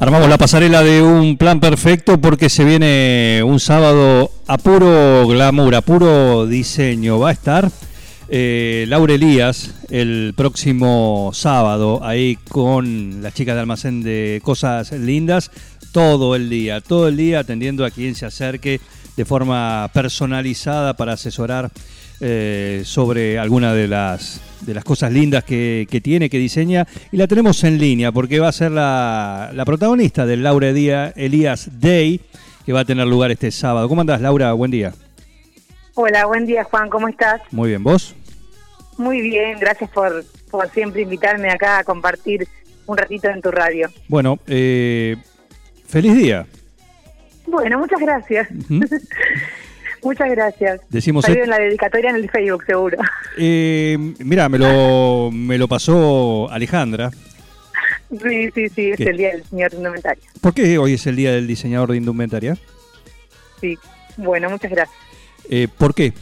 Armamos la pasarela de un plan perfecto porque se viene un sábado a puro glamour, a puro diseño. Va a estar eh, Laura Elías el próximo sábado ahí con las chicas de almacén de cosas lindas todo el día, todo el día atendiendo a quien se acerque de forma personalizada para asesorar eh, sobre alguna de las, de las cosas lindas que, que tiene, que diseña. Y la tenemos en línea porque va a ser la, la protagonista del Laura Elía- Elías Day, que va a tener lugar este sábado. ¿Cómo andás, Laura? Buen día. Hola, buen día Juan, ¿cómo estás? Muy bien, ¿vos? Muy bien, gracias por, por siempre invitarme acá a compartir un ratito en tu radio. Bueno, eh, feliz día. Bueno, muchas gracias. Muchas gracias. Decimos Salió en la dedicatoria en el Facebook, seguro. Eh, mira, me lo, me lo pasó Alejandra. Sí, sí, sí, es ¿Qué? el día del señor indumentario. ¿Por qué hoy es el día del diseñador de indumentaria? Sí, bueno, muchas gracias. Eh, ¿Por qué?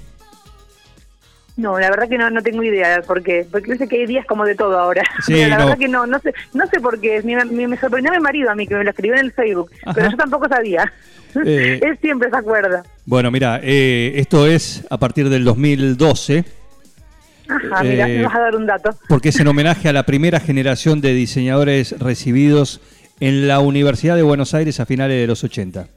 No, la verdad que no, no tengo idea por qué, porque yo sé que hay días como de todo ahora. Sí, Pero la no. verdad que no, no sé, no sé por qué. Mi- mi- me sorprendió mi marido a mí que me lo escribió en el Facebook, Ajá. pero yo tampoco sabía. Eh. Él siempre se acuerda. Bueno, mira, eh, esto es a partir del 2012, Ajá, mira, Eh, me vas a dar un dato. porque es en homenaje a la primera generación de diseñadores recibidos en la Universidad de Buenos Aires a finales de los 80.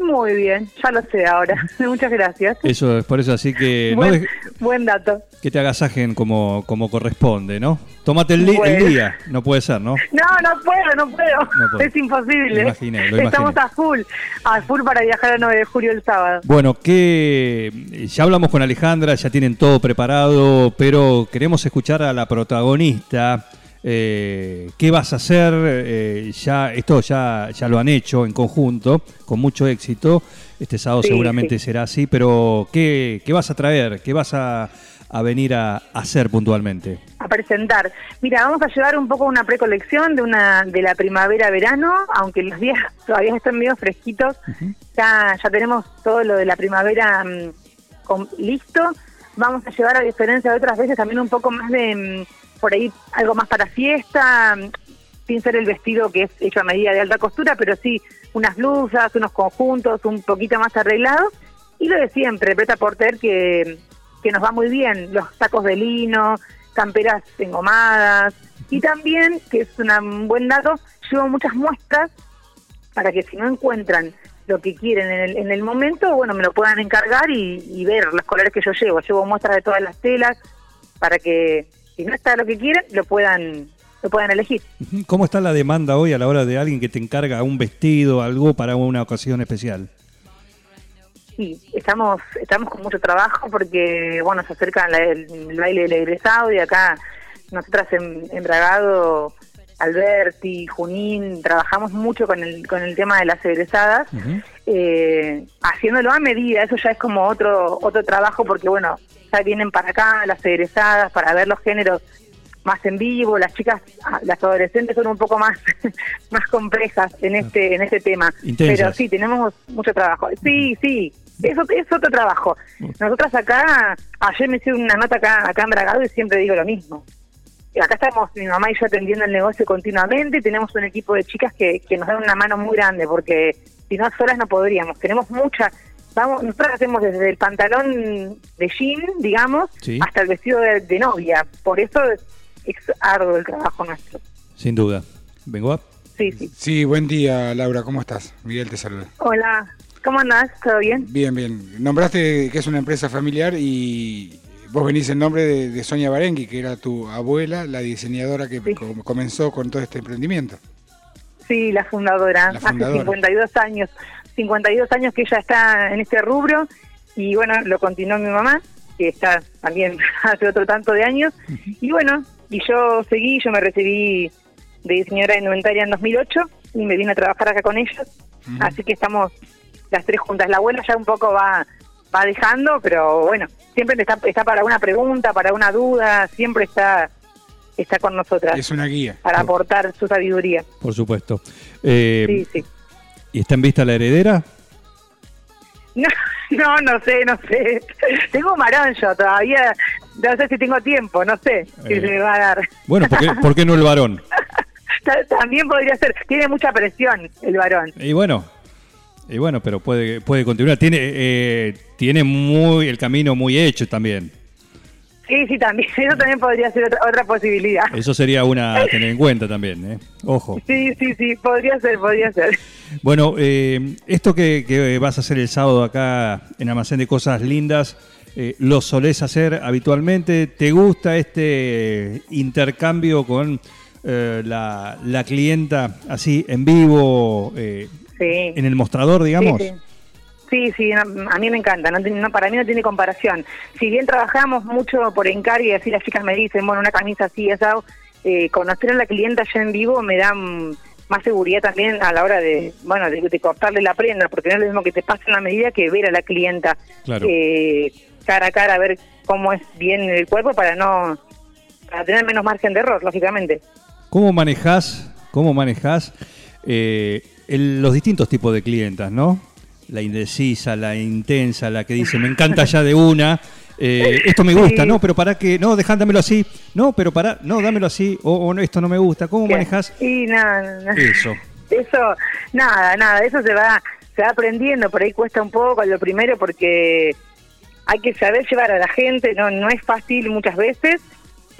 Muy bien, ya lo sé ahora. Muchas gracias. Eso es por eso, así que no buen, deje- buen dato. que te agasajen como, como corresponde, ¿no? Tómate el, día, no puede ser, ¿no? No, no puedo, no puedo. No puedo. Es imposible. Lo imaginé, lo Estamos imaginé. a full, a full para viajar el 9 de julio el sábado. Bueno, que ya hablamos con Alejandra, ya tienen todo preparado, pero queremos escuchar a la protagonista. Eh, ¿Qué vas a hacer? Eh, ya esto ya ya lo han hecho en conjunto con mucho éxito. Este sábado Sí, seguramente sí. será así, pero ¿qué, qué vas a traer? ¿Qué vas a, a venir a hacer puntualmente? A presentar. Mira, vamos a llevar un poco una precolección de una de la primavera-verano, aunque los días todavía están medio fresquitos. ya, ya tenemos todo lo de la primavera mm, con- listo. Vamos a llevar, a diferencia de otras veces, también un poco más de, mm, por ahí, algo más para fiesta, sin ser el vestido que es hecho a medida de alta costura, pero sí unas blusas, unos conjuntos, un poquito más arreglados. Y lo de siempre, preta porter que, que nos va muy bien, los sacos de lino, camperas engomadas. Y también, que es un buen dato, llevo muchas muestras para que si no encuentran lo que quieren en el, en el momento, bueno, me lo puedan encargar y, y ver los colores que yo llevo. Llevo muestras de todas las telas para que si no está lo que quieren, lo puedan lo puedan elegir. ¿Cómo está la demanda hoy a la hora de alguien que te encarga un vestido, algo para una ocasión especial? Sí, estamos estamos con mucho trabajo porque, bueno, se acerca el, el baile del egresado y acá nosotras en, en Bragado, Alberti, Junín, trabajamos mucho con el, con el tema de las egresadas, eh, haciéndolo a medida, eso ya es como otro otro trabajo porque, bueno, ya vienen para acá las egresadas para ver los géneros más en vivo, las chicas, ah, las adolescentes son un poco más más complejas en este en este tema, Intensas. pero sí tenemos mucho trabajo. Sí, sí, eso es otro trabajo. Nosotras acá, ayer me hice una nota acá acá en Bragado y siempre digo lo mismo. Acá estamos mi mamá y yo atendiendo el negocio continuamente, y tenemos un equipo de chicas que, que nos dan una mano muy grande porque si no solas no podríamos. Tenemos mucha Vamos, nosotros hacemos desde el pantalón de jean, digamos, Sí. hasta el vestido de, de novia. Por eso es, es arduo el trabajo nuestro. Sin duda. ¿Vengo a? Sí, sí. Sí, buen día, Laura, ¿cómo estás? Miguel te saluda. Hola, ¿cómo andás? ¿Todo bien? Bien, bien. Nombraste que es una empresa familiar y vos venís en nombre de, de Sonia Barengui, que era tu abuela, la diseñadora que Sí. com- comenzó con todo este emprendimiento. Sí, la fundadora. La fundadora. Hace 52 años. 52 años que ella está en este rubro y bueno, lo continuó mi mamá que está también hace otro tanto de años. Y bueno, y yo seguí, yo me recibí de diseñadora de indumentaria en 2008 y me vine a trabajar acá con ellos. Así que estamos las tres juntas. La abuela ya un poco va va dejando, pero bueno, siempre está, está para una pregunta, para una duda, siempre está está con nosotras Es una guía. para aportar su sabiduría. Por supuesto. Eh, Sí, sí. ¿Y está en vista la heredera? No, no, no sé, no sé. Tengo yo todavía, no sé si tengo tiempo, no sé si Eh. se me va a dar. Bueno, ¿por qué, por qué no el varón? Ta- También podría ser, tiene mucha presión el varón. Y bueno, y bueno, pero puede, puede continuar. Tiene, eh, tiene muy el camino muy hecho también. Sí, sí, también, eso también podría ser otra, otra posibilidad. Eso sería una a tener en cuenta también, ¿eh? Ojo. Sí, sí, sí, podría ser, podría ser. Bueno, eh, esto que, que vas a hacer el sábado acá en Almacén de Cosas Lindas, eh, ¿lo solés hacer habitualmente? ¿Te gusta este intercambio con eh, la, la clienta así en vivo, Sí. en el mostrador, digamos? Sí, sí. A mí me encanta, no, para mí no tiene comparación. Si bien trabajamos mucho por encargo y así las chicas me dicen, bueno, una camisa así, esa, eh, conocer a la clienta ya en vivo me da mm, más seguridad también a la hora de, bueno, de, de cortarle la prenda, porque no es lo mismo que te pasen la medida que ver a la clienta Claro. eh, cara a cara, a ver cómo es bien el cuerpo para no, para tener menos margen de error, lógicamente. ¿Cómo manejás, cómo manejás eh, el- los distintos tipos de clientas, no? La indecisa, la intensa, la que dice, me encanta ya de una, eh, esto me gusta, Sí. no, pero para que, no, dejándamelo así, no, pero para, no, dámelo así, o, o no, esto no me gusta. ¿Cómo manejás Y nada, nada. eso? Eso, nada, nada, eso se va, se va aprendiendo, por ahí cuesta un poco lo primero porque hay que saber llevar a la gente, no, no es fácil muchas veces,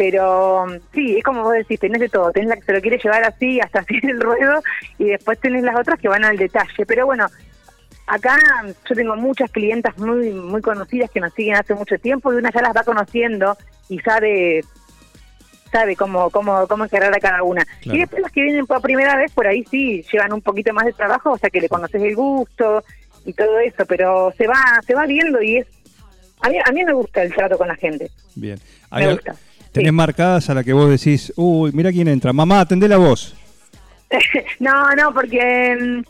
pero sí, es como vos decís, tenés de todo, tenés la que se lo quiere llevar así, hasta así el ruedo, y después tenés las otras que van al detalle, pero bueno, acá yo tengo muchas clientas muy muy conocidas que nos siguen hace mucho tiempo y una ya las va conociendo y sabe sabe cómo cómo cómo encarar a cada una. Claro. Y después las que vienen por primera vez, por ahí sí, llevan un poquito más de trabajo, o sea que le conoces el gusto y todo eso, pero se va se va viendo y es... A mí, a mí me gusta el trato con la gente. Bien. Me al- gusta. ¿Tenés Sí. marcadas a la que vos decís, uy, mira quién entra? Mamá, atendé la voz. no, no, porque mm,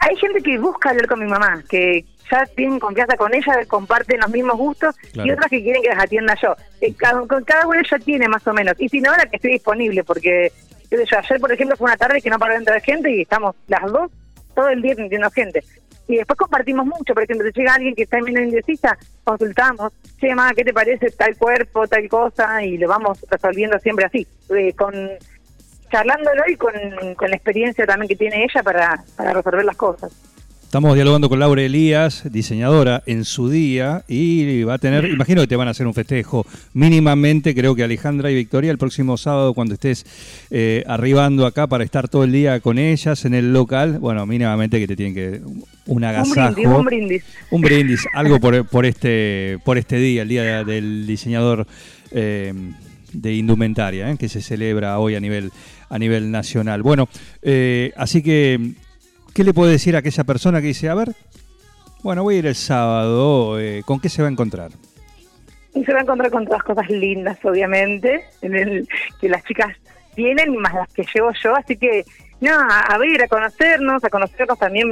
hay gente que busca hablar con mi mamá, que ya tienen confianza con ella, comparten los mismos gustos, Claro. y otras que quieren que las atienda yo. Eh, cada, con cada uno ya tiene más o menos. Y si no, ahora que estoy disponible, porque yo, ayer, por ejemplo, fue una tarde que no paró de entrar gente y estamos las dos todo el día atendiendo gente. Y después compartimos mucho, por ejemplo, si llega alguien que está medio indecisa, consultamos, che, ma, ¿qué te parece tal cuerpo, tal cosa? Y lo vamos resolviendo siempre así, eh, con charlándolo y con, con la experiencia también que tiene ella para, para resolver las cosas. Estamos dialogando con Laura Elías, diseñadora en su día, y va a tener, imagino que te van a hacer un festejo mínimamente, creo que Alejandra y Victoria, el próximo sábado cuando estés eh, arribando acá para estar todo el día con ellas en el local, bueno, mínimamente que te tienen que un Un agasajo, brindis, un brindis. un brindis, algo por, por este por este día, el día del diseñador eh, de indumentaria, eh, que se celebra hoy a nivel a nivel nacional. Bueno, eh, así que ¿qué le puede decir a aquella persona que dice, a ver, bueno, voy a ir el sábado, eh, ¿con qué se va a encontrar? Se va a encontrar con todas cosas lindas, obviamente, en el, que las chicas tienen, más las que llevo yo. Así que, no, a, ver, a conocernos, a conocernos también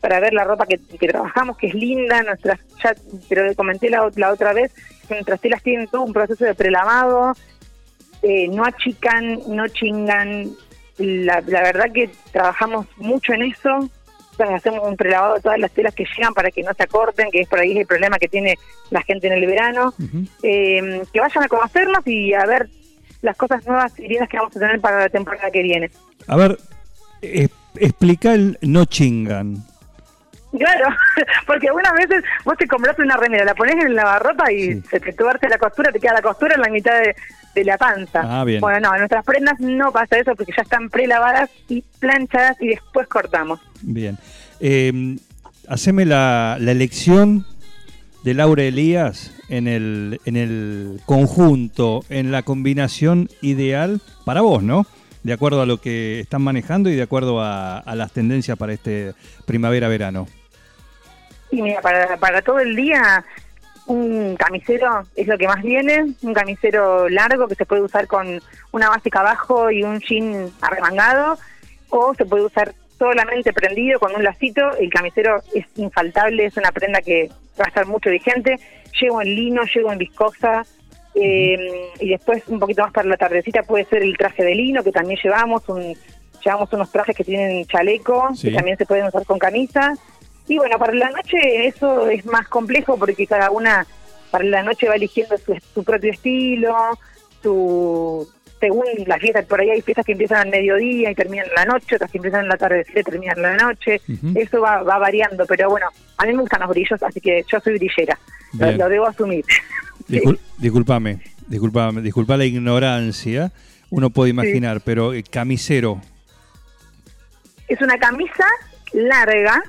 para ver la ropa que, trabajamos, que es linda. Nuestras, ya, pero le comenté la, ot- la otra vez, nuestras telas tienen todo un proceso de prelavado, eh, no achican, no chingan. La, la verdad que trabajamos mucho en eso. Entonces hacemos un prelavado de todas las telas que llegan para que no se acorten, que es por ahí el problema que tiene la gente en el verano. Eh, que vayan a conocernos y a ver las cosas nuevas y que vamos a tener para la temporada que viene. A ver, eh, explica el no chingan. Claro, porque algunas veces vos te compraste una remera, la pones en el lavarropa y Sí. se te tuerce la costura, te queda la costura en la mitad de, de la panza. Ah, bien. Bueno, no, en nuestras prendas no pasa eso porque ya están prelavadas y planchadas y después cortamos. Bien. Eh, haceme la, la elección de Laura Elías en el, en el conjunto, en la combinación ideal para vos, ¿no? De acuerdo a lo que están manejando y de acuerdo a, a las tendencias para este primavera-verano. Y mira, para, para todo el día un camisero es lo que más viene, un camisero largo que se puede usar con una básica abajo y un jean arremangado, o se puede usar solamente prendido con un lacito. El camisero es infaltable, es una prenda que va a estar mucho vigente. Llego en lino, llego en viscosa. eh, y después, un poquito más para la tardecita, puede ser el traje de lino que también llevamos. Un, llevamos unos trajes que tienen chaleco, Sí. que también se pueden usar con camisa. Y bueno, para la noche eso es más complejo porque cada una para la noche va eligiendo su, su propio estilo, su según las fiestas, por ahí hay fiestas que empiezan al mediodía y terminan en la noche, otras que empiezan en la tarde y terminan en la noche. Eso va, va variando, pero bueno, a mí me gustan los brillos, así que yo soy brillera, lo, debo asumir. Sí. Discul- disculpame, disculpame, disculpa la ignorancia. Uno puede imaginar, pero eh, camisero, Es una camisa larga,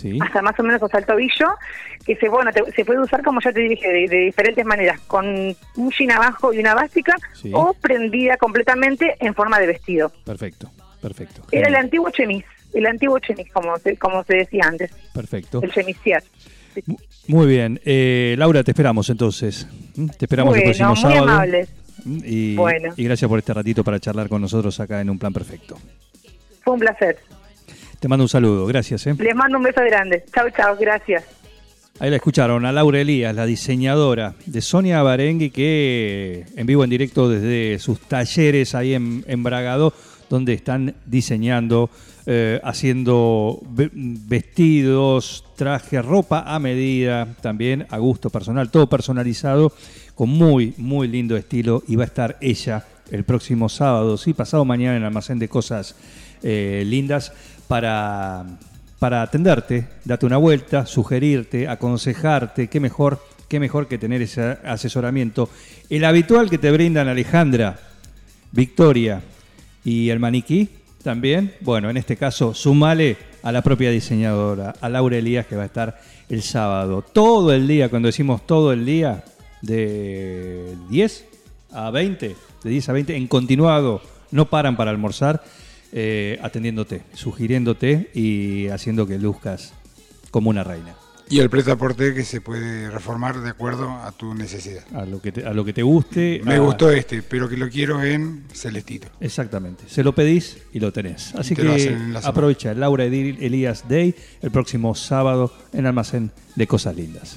¿sí? hasta más o menos hasta el tobillo, que se bueno te- se puede usar como ya te dije de, de diferentes maneras, con un jean abajo y una básica Sí. o prendida completamente en forma de vestido. Perfecto, perfecto. Era el antiguo chemis, el antiguo chemis como se, como se decía antes, Perfecto. el chemisier. Sí. Mu- Muy bien. Eh, Laura, te esperamos entonces. ¿Mm? Te esperamos el próximo muy sábado. amables. ¿Mm? Y, Bueno. y gracias por este ratito para charlar con nosotros acá en Un Plan Perfecto. Fue un placer. Te mando un saludo, gracias. ¿eh? Les mando un beso grande. Chao, chao, gracias. Ahí la escucharon a Laura Elías, la diseñadora de Sonia Barengui, que en vivo en directo desde sus talleres ahí en, en Bragado, donde están diseñando, eh, haciendo ve- vestidos, trajes, ropa a medida, también a gusto personal, todo personalizado, con muy, muy lindo estilo. Y va a estar ella el próximo sábado, sí, pasado mañana en el almacén de cosas eh, lindas para para atenderte, date una vuelta, sugerirte, aconsejarte, qué mejor, qué mejor que tener ese asesoramiento. El habitual que te brindan Alejandra, Victoria y el maniquí también, bueno, en este caso, sumale a la propia diseñadora, a Laura Elías, que va a estar el sábado. Todo el día, cuando decimos todo el día, de 10 a 20, de 10 a 20, en continuado, no paran para almorzar, eh, atendiéndote, sugiriéndote y haciendo que luzcas como una reina. Y el pretaporte que se puede reformar de acuerdo a tu necesidad. A lo que te, a lo que te guste. Me a- gustó este, pero que lo quiero en celestito. Exactamente. Se lo pedís y lo tenés. Así te que la aprovecha Laura Edil- Elías Day el próximo sábado en Almacén de Cosas Lindas.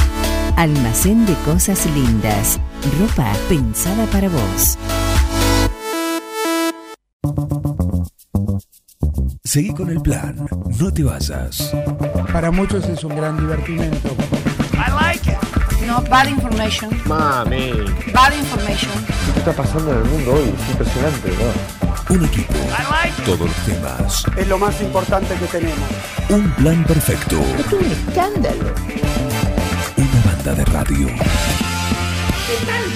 Almacén de Cosas Lindas. Ropa pensada para vos. Seguí con el plan. No te vayas. Para muchos es un gran divertimento. No bad information. Mami, Bad information. ¿qué está pasando en el mundo hoy? Es impresionante, ¿verdad? Un equipo. Todos los temas. Es lo más importante que tenemos. Un plan perfecto. Es un escándalo. Banda de radio. ¡Están!